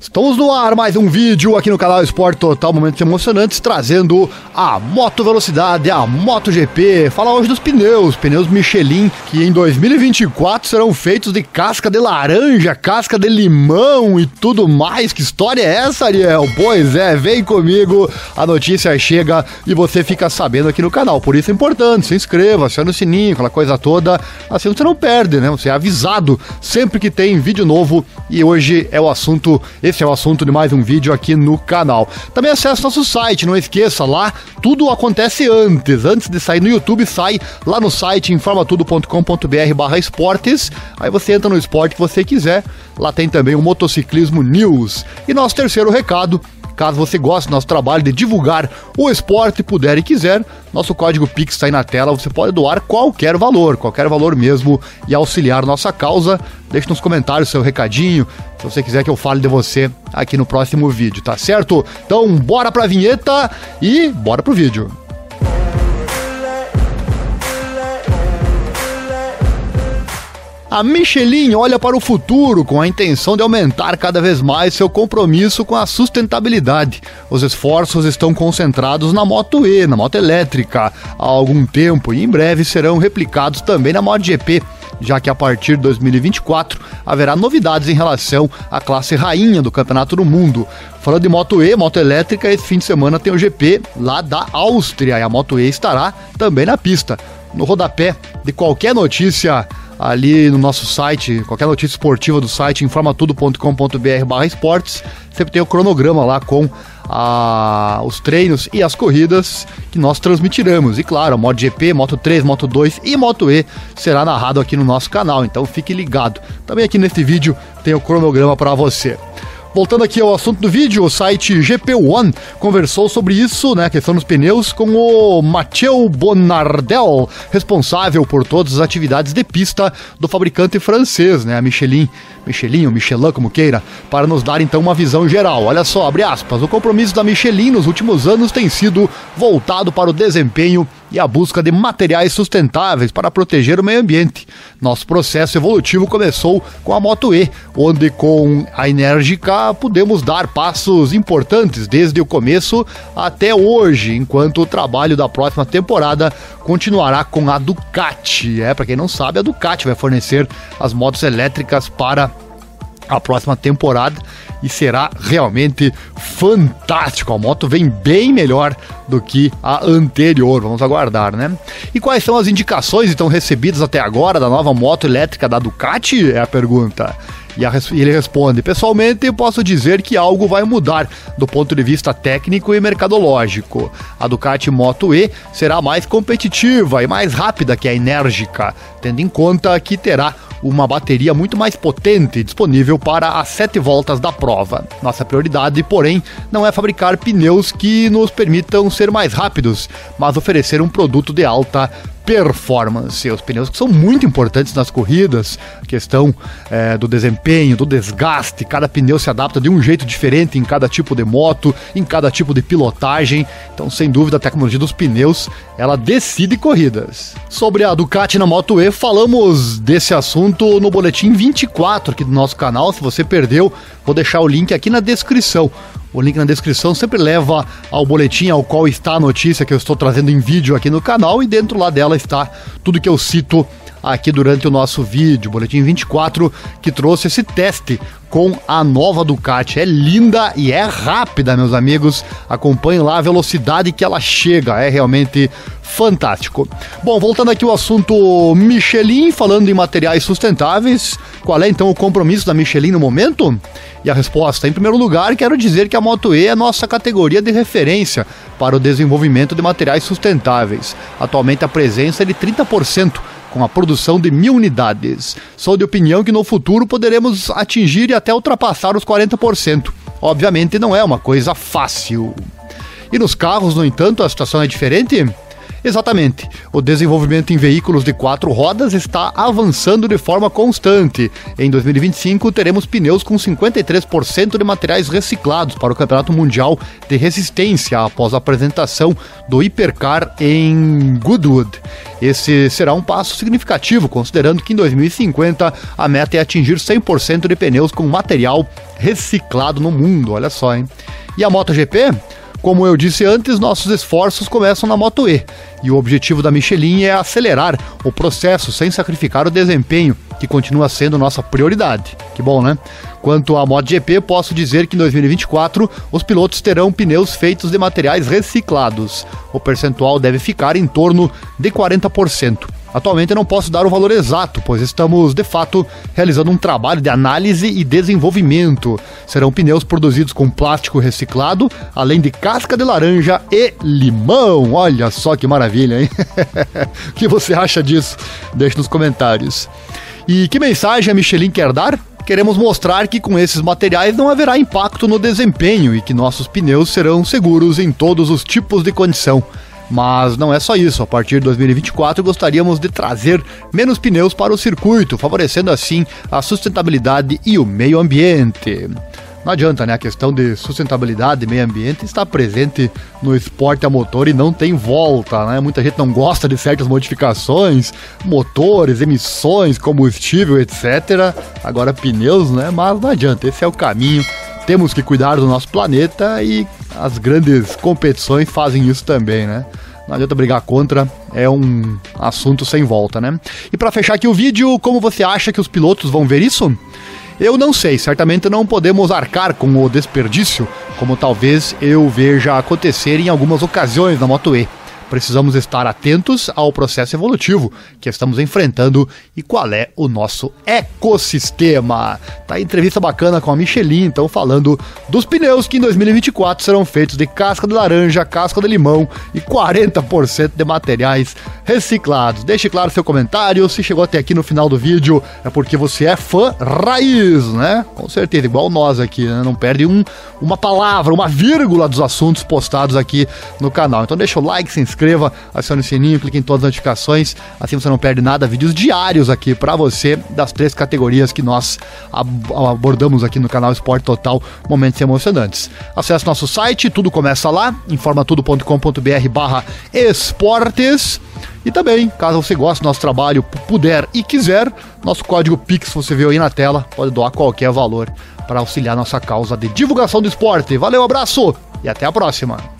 Estamos no ar, mais um vídeo aqui no canal Esporte Total, momentos emocionantes, trazendo a Moto Velocidade, a MotoGP. Fala hoje dos pneus, pneus Michelin, que em 2024 serão feitos de casca de laranja, casca de limão e tudo mais. Que história é essa, Ariel? Pois é, vem comigo, a notícia chega e você fica sabendo aqui no canal. Por isso é importante, se inscreva, acione o sininho, aquela coisa toda, assim você não perde, né? Você é avisado sempre que tem vídeo novo e hoje é o assunto esse é o assunto de mais um vídeo aqui no canal. Também acesse nosso site, não esqueça, lá tudo acontece antes. Antes de sair no YouTube, sai lá no site informatudo.com.br barra esportes. Aí você entra no esporte que você quiser. Lá tem também o Motociclismo News. E nosso terceiro recado Caso você goste do nosso trabalho de divulgar o esporte, puder e quiser, nosso código Pix está aí na tela. Você pode doar qualquer valor, qualquer valor mesmo, e auxiliar nossa causa. Deixe nos comentários seu recadinho, se você quiser que eu fale de você aqui no próximo vídeo, tá certo? Então, bora pra vinheta e bora pro vídeo. A Michelin olha para o futuro com a intenção de aumentar cada vez mais seu compromisso com a sustentabilidade. Os esforços estão concentrados na Moto E, na moto elétrica, há algum tempo e em breve serão replicados também na MotoGP já que a partir de 2024 haverá novidades em relação à classe rainha do Campeonato do Mundo. Falando de Moto E, moto elétrica, esse fim de semana tem o GP lá da Áustria e a Moto E estará também na pista. No rodapé de qualquer notícia ali no nosso site, qualquer notícia esportiva do site informatudo.com.br barra esportes, sempre tem o cronograma lá com a, os treinos e as corridas que nós transmitiremos. E claro, MotoGP, Moto 3, Moto 2 e Moto E será narrado aqui no nosso canal, então fique ligado. Também aqui nesse vídeo tem o cronograma para você. Voltando aqui ao assunto do vídeo, o site GP1 conversou sobre isso, né, questão dos pneus, com o Mathieu Bonardel, responsável por todas as atividades de pista do fabricante francês, né, a Michelin, Michelin ou Michelin, como queira, para nos dar então uma visão geral. Olha só, abre aspas, o compromisso da Michelin nos últimos anos tem sido voltado para o desempenho e a busca de materiais sustentáveis para proteger o meio ambiente. Nosso processo evolutivo começou com a Moto E, onde com a Enérgica podemos dar passos importantes desde o começo até hoje, enquanto o trabalho da próxima temporada continuará com a Ducati. É, para quem não sabe, a Ducati vai fornecer as motos elétricas para a próxima temporada e será realmente fantástico. A moto vem bem melhor do que a anterior. Vamos aguardar, né? E quais são as indicações então recebidas até agora da nova moto elétrica da Ducati? É a pergunta. E ele responde: Pessoalmente, posso dizer que algo vai mudar do ponto de vista técnico e mercadológico. A Ducati Moto E será mais competitiva e mais rápida que a enérgica, tendo em conta que terá uma bateria muito mais potente disponível para as sete voltas da prova. Nossa prioridade, porém, não é fabricar pneus que nos permitam ser mais rápidos, mas oferecer um produto de alta performance. Os pneus que são muito importantes nas corridas, questão é, do desempenho, do desgaste. Cada pneu se adapta de um jeito diferente em cada tipo de moto, em cada tipo de pilotagem. Então, sem dúvida, a tecnologia dos pneus ela decide corridas. Sobre a Ducati na Moto E, falamos desse assunto no boletim 24 aqui do nosso canal. Se você perdeu, vou deixar o link aqui na descrição. O link na descrição sempre leva ao boletim ao qual está a notícia que eu estou trazendo em vídeo aqui no canal e dentro lá dela está tudo que eu cito aqui durante o nosso vídeo, boletim 24, que trouxe esse teste com a nova Ducati. É linda e é rápida, meus amigos. Acompanhem lá a velocidade que ela chega, é realmente fantástico. Bom, voltando aqui ao assunto Michelin, falando em materiais sustentáveis, qual é então o compromisso da Michelin no momento? E a resposta, em primeiro lugar, quero dizer que a Moto E é a nossa categoria de referência para o desenvolvimento de materiais sustentáveis. Atualmente a presença é de 30% com a produção de mil unidades. Sou de opinião que no futuro poderemos atingir e até ultrapassar os 40%. Obviamente não é uma coisa fácil. E nos carros, no entanto, a situação é diferente? Exatamente. O desenvolvimento em veículos de quatro rodas está avançando de forma constante. Em 2025, teremos pneus com 53% de materiais reciclados para o Campeonato Mundial de Resistência após a apresentação do Hipercar em Goodwood. Esse será um passo significativo, considerando que em 2050 a meta é atingir 100% de pneus com material reciclado no mundo. Olha só, hein? E a MotoGP? Como eu disse antes, nossos esforços começam na Moto E, e o objetivo da Michelin é acelerar o processo sem sacrificar o desempenho, que continua sendo nossa prioridade. Que bom, né? Quanto à MotoGP, posso dizer que em 2024 os pilotos terão pneus feitos de materiais reciclados. O percentual deve ficar em torno de 40%. Atualmente eu não posso dar o valor exato, pois estamos de fato realizando um trabalho de análise e desenvolvimento. Serão pneus produzidos com plástico reciclado, além de casca de laranja e limão. Olha só que maravilha, hein? o que você acha disso? Deixe nos comentários. E que mensagem a Michelin quer dar? Queremos mostrar que com esses materiais não haverá impacto no desempenho e que nossos pneus serão seguros em todos os tipos de condição. Mas não é só isso, a partir de 2024 gostaríamos de trazer menos pneus para o circuito, favorecendo assim a sustentabilidade e o meio ambiente. Não adianta, né? A questão de sustentabilidade e meio ambiente está presente no esporte a motor e não tem volta, né? Muita gente não gosta de certas modificações, motores, emissões, combustível, etc. Agora pneus, né? Mas não adianta, esse é o caminho. Temos que cuidar do nosso planeta e as grandes competições fazem isso também, né? Não adianta brigar contra, é um assunto sem volta, né? E para fechar aqui o vídeo, como você acha que os pilotos vão ver isso? Eu não sei, certamente não podemos arcar com o desperdício, como talvez eu veja acontecer em algumas ocasiões na Moto E. Precisamos estar atentos ao processo evolutivo que estamos enfrentando e qual é o nosso ecossistema. Tá aí entrevista bacana com a Michelin, então falando dos pneus que em 2024 serão feitos de casca de laranja, casca de limão e 40% de materiais reciclados. Deixe claro seu comentário, se chegou até aqui no final do vídeo é porque você é fã raiz, né? Com certeza, igual nós aqui, né? Não perde um, uma palavra, uma vírgula dos assuntos postados aqui no canal. Então deixa o like, se inscreva inscreva, acione o sininho, clique em todas as notificações, assim você não perde nada. Vídeos diários aqui para você das três categorias que nós abordamos aqui no canal Esporte Total, momentos emocionantes. Acesse nosso site, tudo começa lá, informatudo.com.br barra esportes. E também, caso você goste do nosso trabalho, puder e quiser, nosso código Pix você viu aí na tela, pode doar qualquer valor para auxiliar nossa causa de divulgação do esporte. Valeu, abraço e até a próxima!